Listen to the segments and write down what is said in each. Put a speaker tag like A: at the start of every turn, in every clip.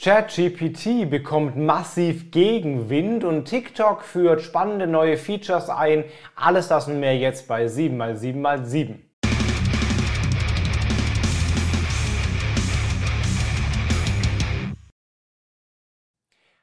A: ChatGPT bekommt massiv Gegenwind und TikTok führt spannende neue Features ein. Alles das und mehr jetzt bei 7x7x7.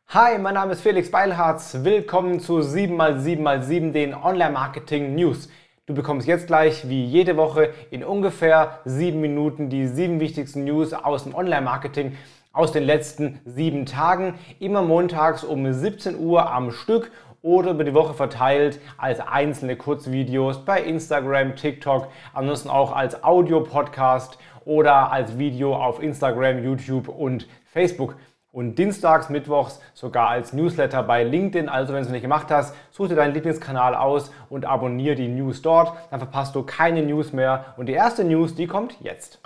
A: Hi, mein Name ist Felix Beilharz. Willkommen zu 7x7x7, den Online-Marketing News. Du bekommst jetzt gleich, wie jede Woche, in ungefähr sieben Minuten die sieben wichtigsten News aus dem Online-Marketing aus den letzten sieben Tagen, immer montags um 17 Uhr am Stück oder über die Woche verteilt als einzelne Kurzvideos bei Instagram, TikTok, ansonsten auch als Audio-Podcast oder als Video auf Instagram, YouTube und Facebook. Und dienstags, mittwochs sogar als Newsletter bei LinkedIn. Also wenn du es nicht gemacht hast, such dir deinen Lieblingskanal aus und abonniere die News dort. Dann verpasst du keine News mehr. Und die erste News, die kommt jetzt.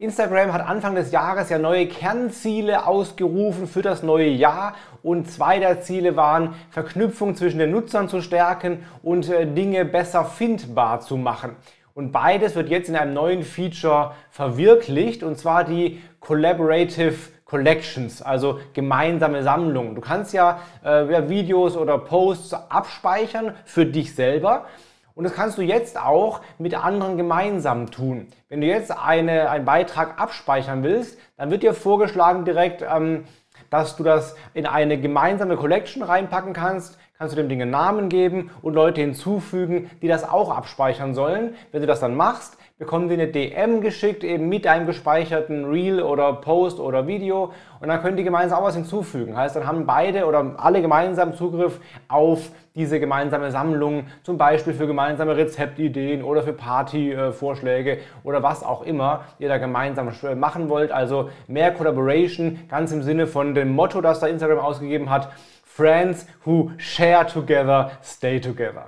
A: Instagram hat Anfang des Jahres ja neue Kernziele ausgerufen für das neue Jahr und zwei der Ziele waren, Verknüpfung zwischen den Nutzern zu stärken und äh, Dinge besser findbar zu machen. Und beides wird jetzt in einem neuen Feature verwirklicht und zwar die Collaborative Collections, also gemeinsame Sammlungen. Du kannst ja, äh, Videos oder Posts abspeichern für dich selber und das kannst du jetzt auch mit anderen gemeinsam tun. Wenn du jetzt eine, einen Beitrag abspeichern willst, dann wird dir vorgeschlagen direkt, ähm, dass du das in eine gemeinsame Collection reinpacken kannst. Kannst du dem Ding einen Namen geben und Leute hinzufügen, die das auch abspeichern sollen. Wenn du das dann machst, bekommen die eine DM geschickt, eben mit einem gespeicherten Reel oder Post oder Video und dann können die gemeinsam auch was hinzufügen. Heißt, dann haben beide oder alle gemeinsam Zugriff auf diese gemeinsame Sammlung, zum Beispiel für gemeinsame Rezeptideen oder für Partyvorschläge oder was auch immer ihr da gemeinsam machen wollt. Also mehr Collaboration, ganz im Sinne von dem Motto, das da Instagram ausgegeben hat. Friends who share together, stay together.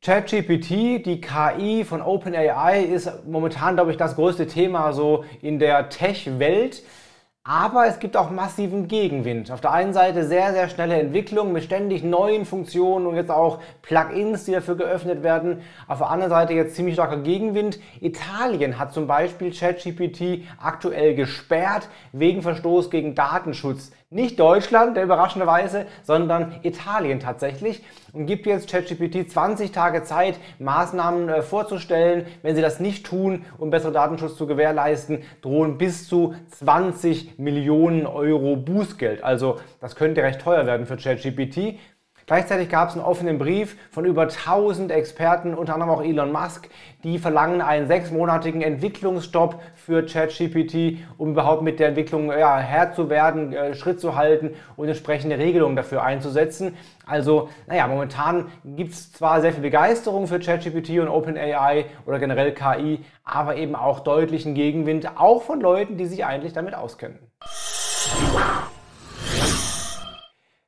A: ChatGPT, die KI von OpenAI, ist momentan, glaube ich, das größte Thema so in der Tech-Welt. Aber es gibt auch massiven Gegenwind. Auf der einen Seite sehr, sehr schnelle Entwicklung mit ständig neuen Funktionen und jetzt auch Plugins, die dafür geöffnet werden. Auf der anderen Seite jetzt ziemlich starker Gegenwind. Italien hat zum Beispiel ChatGPT aktuell gesperrt wegen Verstoß gegen Datenschutz. Nicht Deutschland, der überraschenderweise, sondern Italien tatsächlich und gibt jetzt ChatGPT 20 Tage Zeit, Maßnahmen äh, vorzustellen. Wenn sie das nicht tun, um besseren Datenschutz zu gewährleisten, drohen bis zu 20 Millionen Euro Bußgeld. Also das könnte recht teuer werden für ChatGPT. Gleichzeitig gab es einen offenen Brief von über 1000 Experten, unter anderem auch Elon Musk, die verlangen einen sechsmonatigen Entwicklungsstopp für ChatGPT, um überhaupt mit der Entwicklung ja, Herr zu werden, äh, Schritt zu halten und entsprechende Regelungen dafür einzusetzen. Also, naja, momentan gibt es zwar sehr viel Begeisterung für ChatGPT und OpenAI oder generell KI, aber eben auch deutlichen Gegenwind, auch von Leuten, die sich eigentlich damit auskennen.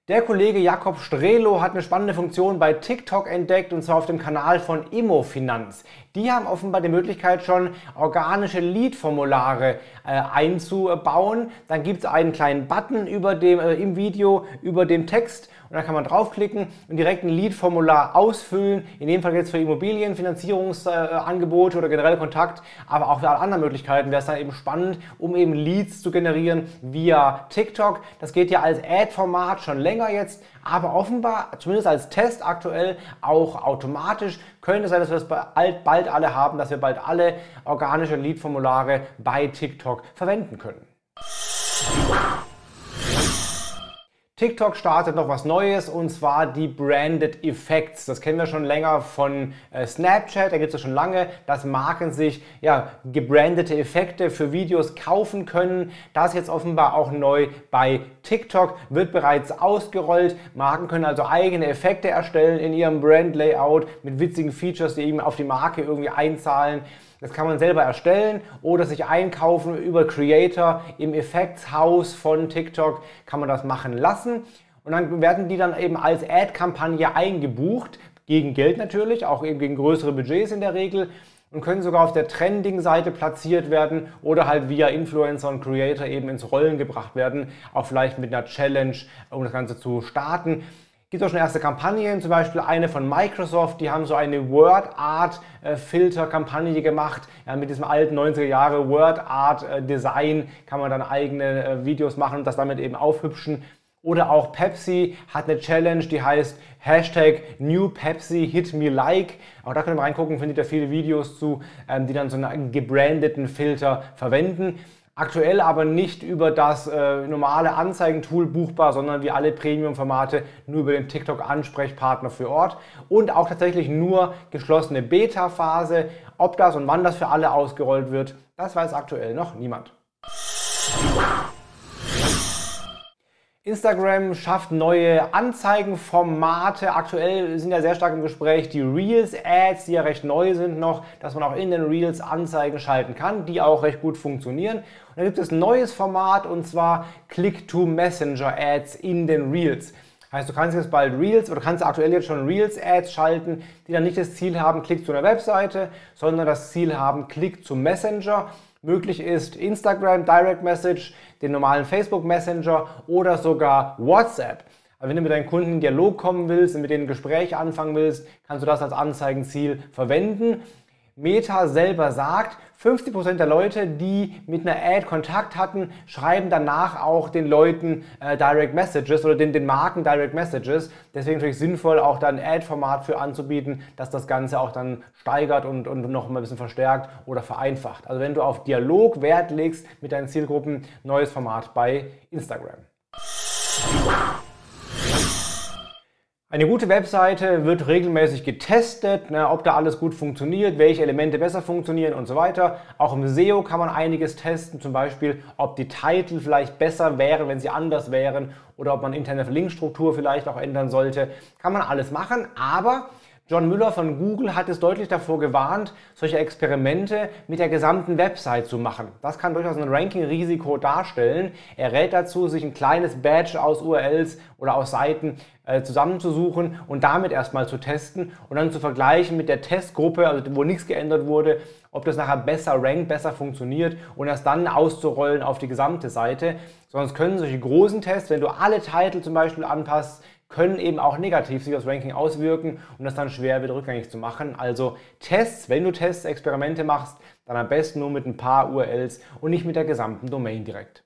A: Der Kollege Jakob Strelo hat eine spannende Funktion bei TikTok entdeckt und zwar auf dem Kanal von Immofinanz. Die haben offenbar die Möglichkeit schon organische Lead-Formulare äh, einzubauen. Dann gibt es einen kleinen Button über dem, äh, im Video über dem Text und dann kann man draufklicken und direkt ein Lead-Formular ausfüllen. In dem Fall jetzt für Immobilienfinanzierungsangebote äh, oder generell Kontakt, aber auch für alle anderen Möglichkeiten wäre es dann eben spannend, um eben Leads zu generieren via TikTok. Das geht ja als Ad-Format schon länger jetzt, aber offenbar, zumindest als Test aktuell, auch automatisch. Könnte sein, dass wir das bald, bald alle haben, dass wir bald alle organische Lead-Formulare bei TikTok verwenden können. TikTok startet noch was Neues und zwar die Branded Effects. Das kennen wir schon länger von äh, Snapchat, da gibt es ja schon lange, dass Marken sich ja, gebrandete Effekte für Videos kaufen können. Das jetzt offenbar auch neu bei TikTok, wird bereits ausgerollt. Marken können also eigene Effekte erstellen in ihrem Brand-Layout mit witzigen Features, die eben auf die Marke irgendwie einzahlen. Das kann man selber erstellen oder sich einkaufen über Creator im Effektshaus von TikTok kann man das machen lassen. Und dann werden die dann eben als Ad-Kampagne eingebucht, gegen Geld natürlich, auch eben gegen größere Budgets in der Regel und können sogar auf der Trending-Seite platziert werden oder halt via Influencer und Creator eben ins Rollen gebracht werden, auch vielleicht mit einer Challenge, um das Ganze zu starten. Gibt auch schon erste Kampagnen, zum Beispiel eine von Microsoft, die haben so eine Word Art äh, gemacht. Ja, mit diesem alten 90er Jahre Word Art äh, Design kann man dann eigene äh, Videos machen und das damit eben aufhübschen. Oder auch Pepsi hat eine Challenge, die heißt Hashtag New Pepsi Hit Me Like. Auch da könnt ihr mal reingucken, findet ihr viele Videos zu, ähm, die dann so einen gebrandeten Filter verwenden. Aktuell aber nicht über das äh, normale Anzeigentool buchbar, sondern wie alle Premium-Formate nur über den TikTok-Ansprechpartner für Ort und auch tatsächlich nur geschlossene Beta-Phase. Ob das und wann das für alle ausgerollt wird, das weiß aktuell noch niemand. Instagram schafft neue Anzeigenformate. Aktuell sind ja sehr stark im Gespräch die Reels-Ads, die ja recht neu sind noch, dass man auch in den Reels Anzeigen schalten kann, die auch recht gut funktionieren. Und dann gibt es ein neues Format und zwar Click-to-Messenger-Ads in den Reels. Heißt, du kannst jetzt bald Reels oder kannst aktuell jetzt schon Reels-Ads schalten, die dann nicht das Ziel haben, Klick zu einer Webseite, sondern das Ziel haben, Klick zum Messenger. Möglich ist Instagram Direct Message, den normalen Facebook Messenger oder sogar WhatsApp. Also wenn du mit deinen Kunden in Dialog kommen willst und mit denen ein Gespräch anfangen willst, kannst du das als Anzeigenziel verwenden. Meta selber sagt, 50% der Leute, die mit einer Ad Kontakt hatten, schreiben danach auch den Leuten äh, Direct Messages oder den, den Marken Direct Messages. Deswegen natürlich sinnvoll, auch da ein Ad-Format für anzubieten, dass das Ganze auch dann steigert und, und noch mal ein bisschen verstärkt oder vereinfacht. Also wenn du auf Dialog Wert legst mit deinen Zielgruppen, neues Format bei Instagram. Eine gute Webseite wird regelmäßig getestet, ne, ob da alles gut funktioniert, welche Elemente besser funktionieren und so weiter. Auch im SEO kann man einiges testen, zum Beispiel, ob die Titel vielleicht besser wären, wenn sie anders wären oder ob man interne Linkstruktur vielleicht auch ändern sollte. Kann man alles machen, aber John Müller von Google hat es deutlich davor gewarnt, solche Experimente mit der gesamten Website zu machen. Das kann durchaus ein Ranking-Risiko darstellen. Er rät dazu, sich ein kleines Badge aus URLs oder aus Seiten äh, zusammenzusuchen und damit erstmal zu testen und dann zu vergleichen mit der Testgruppe, also wo nichts geändert wurde, ob das nachher besser rankt, besser funktioniert und erst dann auszurollen auf die gesamte Seite. Sonst können solche großen Tests, wenn du alle Titel zum Beispiel anpasst, können eben auch negativ sich aufs Ranking auswirken und das dann schwer wieder rückgängig zu machen. Also Tests, wenn du Tests, Experimente machst, dann am besten nur mit ein paar URLs und nicht mit der gesamten Domain direkt.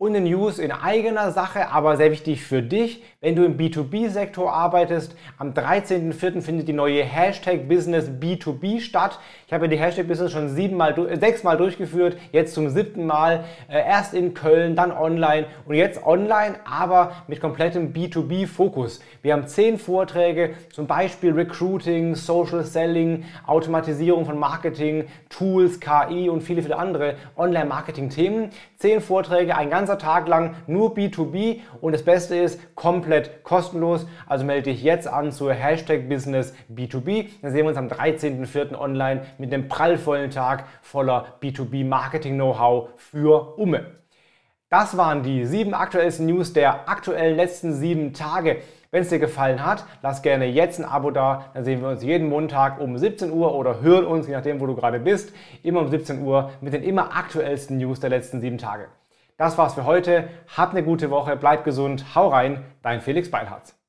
A: Und eine News in eigener Sache, aber sehr wichtig für dich, wenn du im B2B-Sektor arbeitest. Am 13.04. findet die neue Hashtag Business B2B statt. Ich habe die Hashtag Business schon siebenmal, sechsmal durchgeführt, jetzt zum siebten Mal. Äh, erst in Köln, dann online und jetzt online, aber mit komplettem B2B-Fokus. Wir haben zehn Vorträge, zum Beispiel Recruiting, Social Selling, Automatisierung von Marketing, Tools, KI und viele, viele andere Online-Marketing-Themen. Zehn Vorträge, ein ganzer Tag lang nur B2B und das Beste ist komplett kostenlos. Also melde dich jetzt an zur Hashtag Business B2B. Dann sehen wir uns am 13.04. online mit einem prallvollen Tag voller B2B Marketing Know-how für Umme. Das waren die sieben aktuellsten News der aktuellen letzten sieben Tage. Wenn es dir gefallen hat, lass gerne jetzt ein Abo da. Dann sehen wir uns jeden Montag um 17 Uhr oder hören uns, je nachdem, wo du gerade bist, immer um 17 Uhr mit den immer aktuellsten News der letzten sieben Tage. Das war's für heute. Hab eine gute Woche, bleib gesund, hau rein, dein Felix Beilharz.